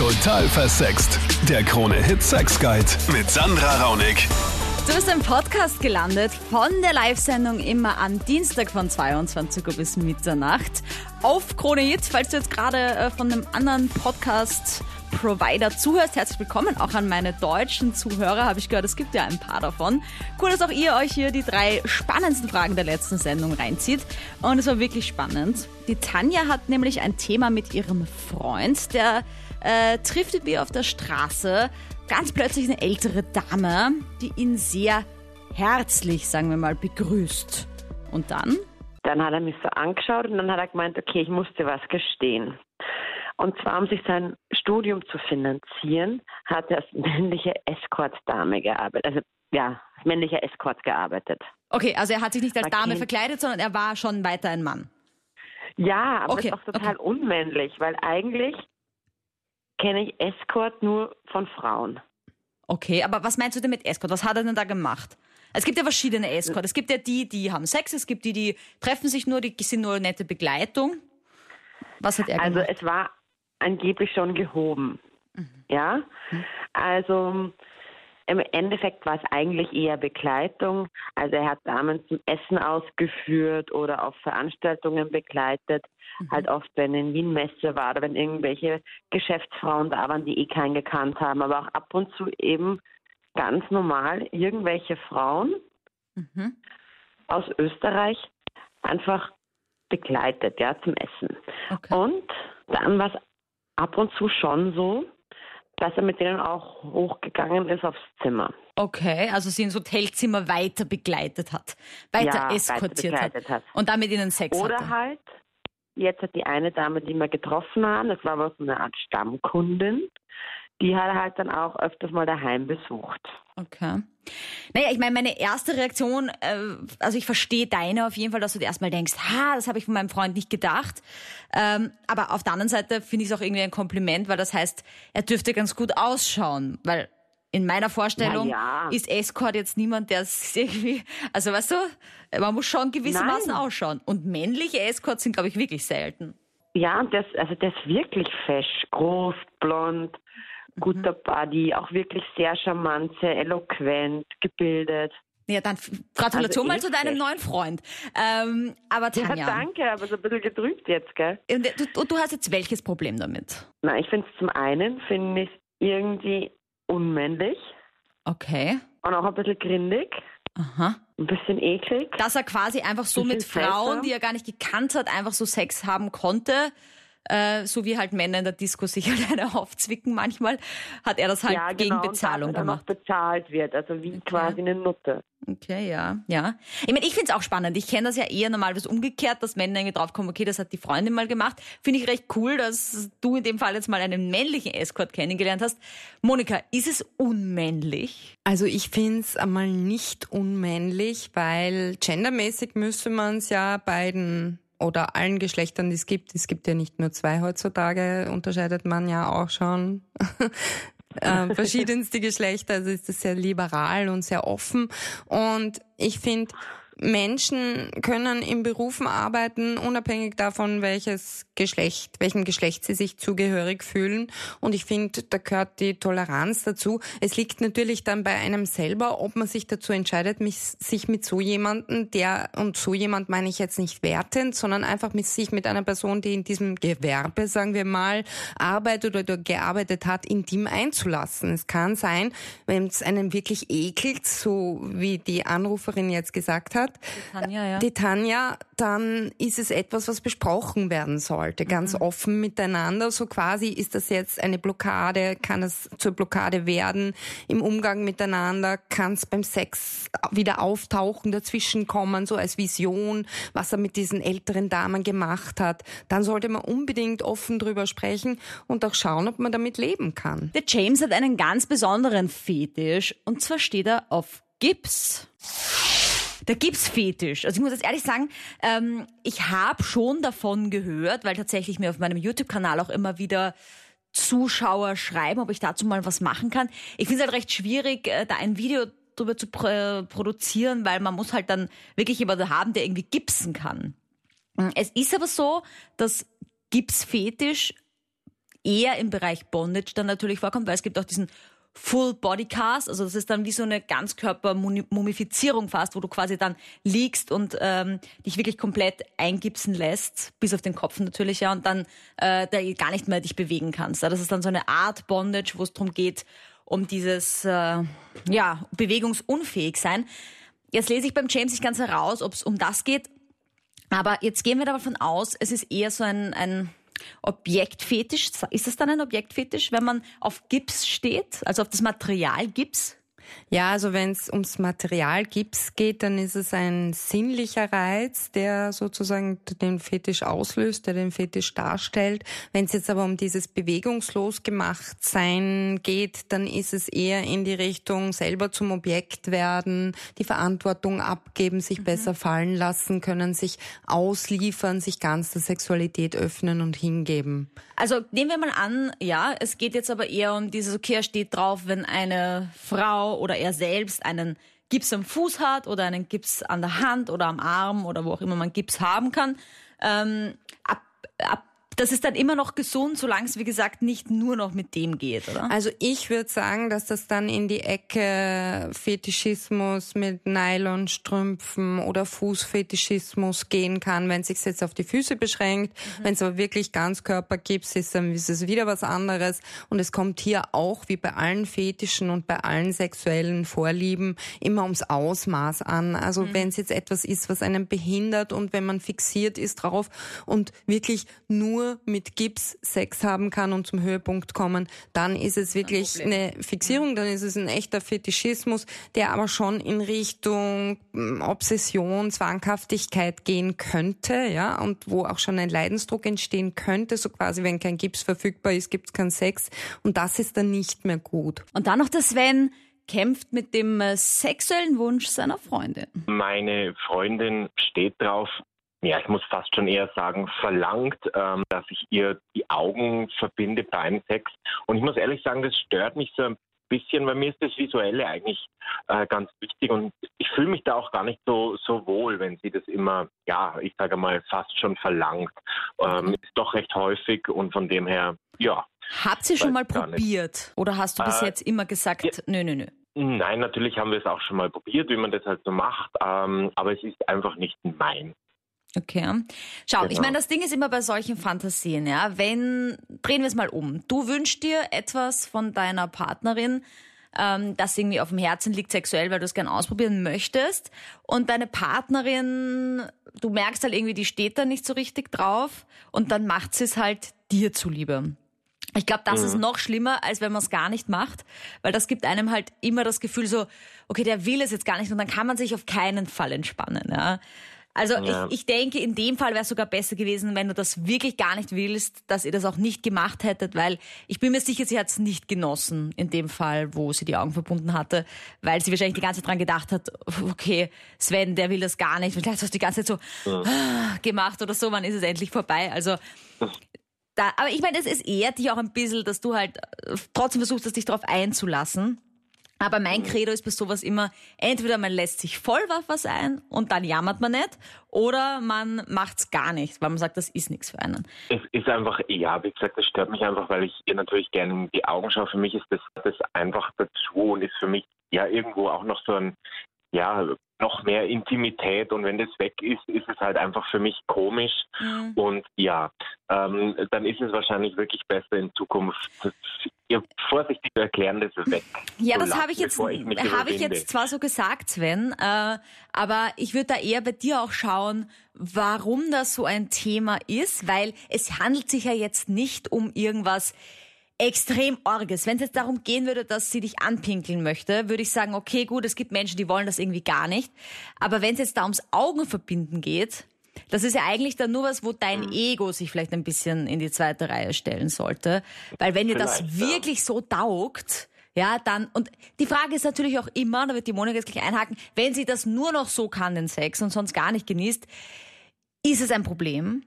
Total versext. Der Krone-Hit Sex Guide mit Sandra Raunig. Du bist im Podcast gelandet von der Live-Sendung immer am Dienstag von 22 Uhr bis Mitternacht auf Krone Hit. Falls du jetzt gerade äh, von einem anderen Podcast Provider zuhörst, herzlich willkommen auch an meine deutschen Zuhörer. Habe ich gehört, es gibt ja ein paar davon. Cool, dass auch ihr euch hier die drei spannendsten Fragen der letzten Sendung reinzieht. Und es war wirklich spannend. Die Tanja hat nämlich ein Thema mit ihrem Freund, der äh, trifft irgendwie auf der Straße ganz plötzlich eine ältere Dame, die ihn sehr herzlich, sagen wir mal, begrüßt. Und dann? Dann hat er mich so angeschaut und dann hat er gemeint, okay, ich muss dir was gestehen. Und zwar, um sich sein Studium zu finanzieren, hat er als männliche Escort-Dame gearbeitet. Also ja, als männlicher Escort gearbeitet. Okay, also er hat sich nicht als Dame verkleidet, sondern er war schon weiter ein Mann. Ja, aber Okay, ist auch total unmännlich, weil eigentlich kenne ich Escort nur von Frauen. Okay, aber was meinst du denn mit Escort? Was hat er denn da gemacht? Es gibt ja verschiedene Escort. Es gibt ja die, die haben Sex, es gibt die, die treffen sich nur, die sind nur nette Begleitung. Was hat er Also gemacht? es war angeblich schon gehoben. Mhm. Ja, also im Endeffekt war es eigentlich eher Begleitung. Also er hat Damen zum Essen ausgeführt oder auf Veranstaltungen begleitet. Mhm. Halt oft, wenn in Wien Messe war oder wenn irgendwelche Geschäftsfrauen da waren, die eh keinen gekannt haben. Aber auch ab und zu eben ganz normal irgendwelche Frauen Mhm. aus Österreich einfach begleitet, ja, zum Essen. Okay. Und dann war es ab und zu schon so, dass er mit denen auch hochgegangen ist aufs Zimmer. Okay, also sie ins Hotelzimmer weiter begleitet hat, weiter Ja, weiter eskortiert hat. begleitet hat. und dann mit ihnen Sex Oder hatte. halt, jetzt hat die eine Dame, die wir getroffen haben, das war aber so eine Art Stammkundin, die hat er halt dann auch öfters mal daheim besucht. Okay. Naja, ich meine, meine erste Reaktion, äh, also ich verstehe deine auf jeden Fall, dass du dir erstmal denkst, ha, das habe ich von meinem Freund nicht gedacht. Ähm, aber auf der anderen Seite finde ich es auch irgendwie ein Kompliment, weil das heißt, er dürfte ganz gut ausschauen, weil in meiner Vorstellung Na ja. ist Escort jetzt niemand, der es irgendwie, also weißt du, man muss schon gewissermaßen Nein. ausschauen. Und männliche Escorts sind, glaube ich, wirklich selten. Ja, das, also der ist wirklich fesch, groß, blond, guter Body, auch wirklich sehr charmant, sehr eloquent, gebildet. Ja, dann Gratulation Also mal zu deinem neuen Freund. Ähm, aber Ja, Tanja, danke, aber so ein bisschen getrübt jetzt, gell? und du, du, du hast jetzt welches Problem damit? Na, ich finde es zum einen, finde ich irgendwie unmännlich Okay. und auch ein bisschen grindig, Aha. ein bisschen eklig. Dass er quasi einfach so mit Frauen, seltsam. die er gar nicht gekannt hat, einfach so Sex haben konnte. Äh, so wie halt Männer in der Disco sich halt eine aufzwicken manchmal, hat er das halt ja, gegen genau, Bezahlung er dann gemacht. noch bezahlt wird, also wie quasi eine Nutte. Okay, ja, ja. Ich meine, ich find's auch spannend. Ich kenne das ja eher normalerweise umgekehrt, dass Männer irgendwie draufkommen, okay, das hat die Freundin mal gemacht. Finde ich recht cool, dass du in dem Fall jetzt mal einen männlichen Escort kennengelernt hast. Monika, ist es unmännlich? Also ich find's einmal nicht unmännlich, weil gendermäßig müsste man es ja beiden oder allen Geschlechtern, die es gibt, es gibt ja nicht nur zwei heutzutage, unterscheidet man ja auch schon. Äh, verschiedenste Geschlechter, also ist das sehr liberal und sehr offen. Und ich finde, Menschen können in Berufen arbeiten, unabhängig davon, welches Geschlecht, welchem Geschlecht sie sich zugehörig fühlen. Und ich finde, da gehört die Toleranz dazu. Es liegt natürlich dann bei einem selber, ob man sich dazu entscheidet, mich, sich mit so jemanden, der, und so jemand meine ich jetzt nicht wertend, sondern einfach mit sich mit einer Person, die in diesem Gewerbe, sagen wir mal, arbeitet oder gearbeitet hat, intim einzulassen. Es kann sein, wenn es einen wirklich ekelt, so wie die Anruferin jetzt gesagt hat, Tanja, ja. die Tanja, dann ist es etwas, was besprochen werden sollte, ganz offen miteinander. So quasi ist das jetzt eine Blockade, kann es zur Blockade werden im Umgang miteinander, kann es beim Sex wieder auftauchen, dazwischen kommen, so als Vision, was er mit diesen älteren Damen gemacht hat. Dann sollte man unbedingt offen drüber sprechen und auch schauen, ob man damit leben kann. Der James hat einen ganz besonderen Fetisch und zwar steht er auf Gips. Der Gipsfetisch. Also ich muss jetzt ehrlich sagen, ähm, ich habe schon davon gehört, weil tatsächlich mir auf meinem YouTube-Kanal auch immer wieder Zuschauer schreiben, ob ich dazu mal was machen kann. Ich finde es halt recht schwierig, äh, da ein Video drüber zu pr produzieren, weil man muss halt dann wirklich jemanden haben, der irgendwie gipsen kann. Es ist aber so, dass Gipsfetisch eher im Bereich Bondage dann natürlich vorkommt, weil es gibt auch diesen Full Body Cast, also das ist dann wie so eine Ganzkörper-Mumifizierung fast, wo du quasi dann liegst und ähm, dich wirklich komplett eingipsen lässt, bis auf den Kopf natürlich, ja, und dann äh, da gar nicht mehr dich bewegen kannst. Ja. Das ist dann so eine Art Bondage, wo es darum geht, um dieses äh, ja, bewegungsunfähig sein. Jetzt lese ich beim James nicht ganz heraus, ob es um das geht, aber jetzt gehen wir davon aus, es ist eher so ein, ein Objektfetisch. Ist das dann ein Objektfetisch, wenn man auf Gips steht, also auf das Material Gips? Ja, also wenn es ums Material Gips geht, dann ist es ein sinnlicher Reiz, der sozusagen den Fetisch auslöst, der den Fetisch darstellt. Wenn es jetzt aber um dieses bewegungslos gemacht sein geht, dann ist es eher in die Richtung selber zum Objekt werden, die Verantwortung abgeben, sich mhm. besser fallen lassen können, sich ausliefern, sich ganz der Sexualität öffnen und hingeben. Also nehmen wir mal an, ja, es geht jetzt aber eher um dieses, okay, er steht drauf, wenn eine Frau oder er selbst einen Gips am Fuß hat oder einen Gips an der Hand oder am Arm oder wo auch immer man Gips haben kann. Ähm, ab, ab das ist dann immer noch gesund, solange es, wie gesagt, nicht nur noch mit dem geht, oder? Also ich würde sagen, dass das dann in die Ecke Fetischismus mit Nylonstrümpfen oder Fußfetischismus gehen kann, wenn es sich jetzt auf die Füße beschränkt. Mhm. Wenn es aber wirklich ganz Körpergips ist, dann ist es wieder was anderes. Und es kommt hier auch, wie bei allen Fetischen und bei allen sexuellen Vorlieben, immer ums Ausmaß an. Also mhm. wenn es jetzt etwas ist, was einen behindert und wenn man fixiert ist drauf und wirklich nur mit Gips Sex haben kann und zum Höhepunkt kommen, dann ist es wirklich ein eine Fixierung, dann ist es ein echter Fetischismus, der aber schon in Richtung hm, Obsession, Zwanghaftigkeit gehen könnte, ja, und wo auch schon ein Leidensdruck entstehen könnte, so quasi, wenn kein Gips verfügbar ist, gibt es keinen Sex und das ist dann nicht mehr gut. Und dann noch der Sven kämpft mit dem äh, sexuellen Wunsch seiner Freundin. Meine Freundin steht drauf, ja, ich muss fast schon eher sagen, verlangt, ähm, dass ich ihr die Augen verbinde beim Sex. Und ich muss ehrlich sagen, das stört mich so ein bisschen, weil mir ist das Visuelle eigentlich äh, ganz wichtig und ich fühle mich da auch gar nicht so, so wohl, wenn sie das immer, ja, ich sage mal, fast schon verlangt. Ähm, ist doch recht häufig und von dem her, ja. Habt ihr schon mal probiert? Nicht. Oder hast du bis äh, jetzt immer gesagt, ja, nö, nö, nö? Nein, natürlich haben wir es auch schon mal probiert, wie man das halt so macht, ähm, aber es ist einfach nicht mein. Okay. Schau, genau. ich meine, das Ding ist immer bei solchen Fantasien, ja. Wenn, drehen wir es mal um. Du wünschst dir etwas von deiner Partnerin, ähm, das irgendwie auf dem Herzen liegt sexuell, weil du es gern ausprobieren möchtest. Und deine Partnerin, du merkst halt irgendwie, die steht da nicht so richtig drauf und dann macht sie es halt dir zuliebe. Ich glaube, das mhm. ist noch schlimmer, als wenn man es gar nicht macht, weil das gibt einem halt immer das Gefühl so, okay, der will es jetzt gar nicht und dann kann man sich auf keinen Fall entspannen. Ja. Also ja. ich, ich denke, in dem Fall wäre es sogar besser gewesen, wenn du das wirklich gar nicht willst, dass ihr das auch nicht gemacht hättet, weil ich bin mir sicher, sie hat es nicht genossen in dem Fall, wo sie die Augen verbunden hatte, weil sie wahrscheinlich die ganze Zeit dran gedacht hat, okay, Sven, der will das gar nicht. Vielleicht hast du die ganze Zeit so ja. Ah, gemacht oder so, wann ist es endlich vorbei? Also da, aber ich meine, es, es ehrt dich auch ein bisschen, dass du halt äh, trotzdem versuchst, dich darauf einzulassen. Aber mein Credo ist bei sowas immer, entweder man lässt sich voll was ein und dann jammert man nicht, oder man macht's gar nicht, weil man sagt, das ist nichts für einen. Es ist einfach, ja, wie gesagt, das stört mich einfach, weil ich ihr natürlich gerne in die Augen schaue. Für mich ist das, das einfach dazu und ist für mich ja irgendwo auch noch so ein, ja, noch mehr Intimität und wenn das weg ist, ist es halt einfach für mich komisch mhm. und ja, ähm, dann ist es wahrscheinlich wirklich besser in Zukunft ihr vorsichtig zu erklären, das weg. Ja, das habe ich jetzt habe ich jetzt zwar so gesagt, Sven, äh, aber ich würde da eher bei dir auch schauen, warum das so ein Thema ist, weil es handelt sich ja jetzt nicht um irgendwas extrem Orges. Wenn es jetzt darum gehen würde, dass sie dich anpinkeln möchte, würde ich sagen, okay, gut, es gibt Menschen, die wollen das irgendwie gar nicht. Aber wenn es jetzt da ums Augenverbinden geht, das ist ja eigentlich dann nur was, wo dein mhm. Ego sich vielleicht ein bisschen in die zweite Reihe stellen sollte. Weil wenn dir das wirklich ja. so taugt, ja, dann, und die Frage ist natürlich auch immer, da wird die Monika jetzt gleich einhaken, wenn sie das nur noch so kann, den Sex, und sonst gar nicht genießt, ist es ein Problem?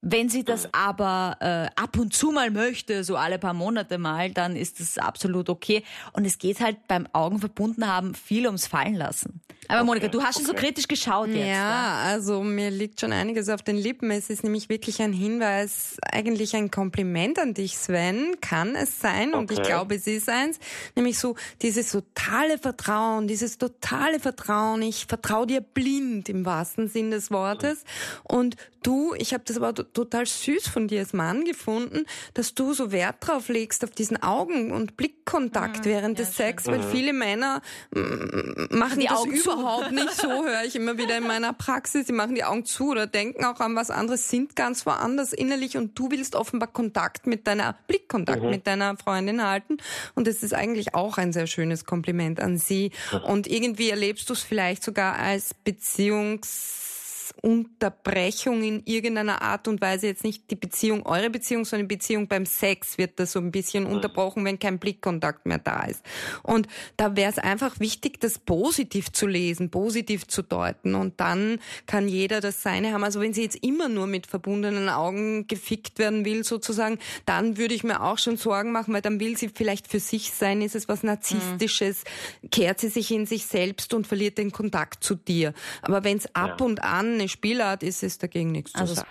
Wenn sie das aber äh, ab und zu mal möchte, so alle paar Monate mal, dann ist das absolut okay. Und es geht halt beim Augenverbunden haben viel ums Fallen lassen. Aber Monika, du hast schon so kritisch geschaut jetzt. Ja, also mir liegt schon einiges auf den Lippen. Es ist nämlich wirklich ein Hinweis, eigentlich ein Kompliment an dich, Sven. Kann es sein? Und ich glaube, es ist eins. Nämlich so dieses totale Vertrauen, dieses totale Vertrauen. Ich vertraue dir blind im wahrsten Sinn des Wortes. Und du, ich habe das aber total süß von dir als Mann gefunden, dass du so Wert drauf legst auf diesen Augen- und Blickkontakt mhm, während ja, des Sex, weil mhm. viele Männer mm, machen die das Augen überhaupt nicht so, höre ich immer wieder in meiner Praxis. Sie machen die Augen zu oder denken auch an was anderes, sind ganz woanders innerlich und du willst offenbar Kontakt mit deiner, Blickkontakt mhm. mit deiner Freundin halten. Und das ist eigentlich auch ein sehr schönes Kompliment an sie. Und irgendwie erlebst du es vielleicht sogar als Beziehungs Unterbrechung in irgendeiner Art und Weise, jetzt nicht die Beziehung, eure Beziehung, sondern die Beziehung beim Sex wird da so ein bisschen mhm. unterbrochen, wenn kein Blickkontakt mehr da ist. Und da wäre es einfach wichtig, das positiv zu lesen, positiv zu deuten und dann kann jeder das Seine haben. Also wenn sie jetzt immer nur mit verbundenen Augen gefickt werden will, sozusagen, dann würde ich mir auch schon Sorgen machen, weil dann will sie vielleicht für sich sein, ist es was Narzisstisches, mhm. kehrt sie sich in sich selbst und verliert den Kontakt zu dir. Aber wenn es ab ja. und an Spielart ist, ist dagegen nichts also, zu sagen.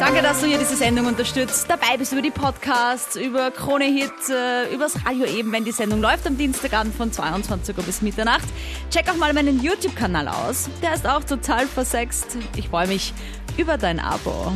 Danke, dass du hier diese Sendung unterstützt. Dabei bist du über die Podcasts, über Krone Hit, äh, übers Radio eben, wenn die Sendung läuft am Dienstagabend von 22 Uhr bis Mitternacht. Check auch mal meinen YouTube-Kanal aus. Der ist auch total versext. Ich freue mich über dein Abo.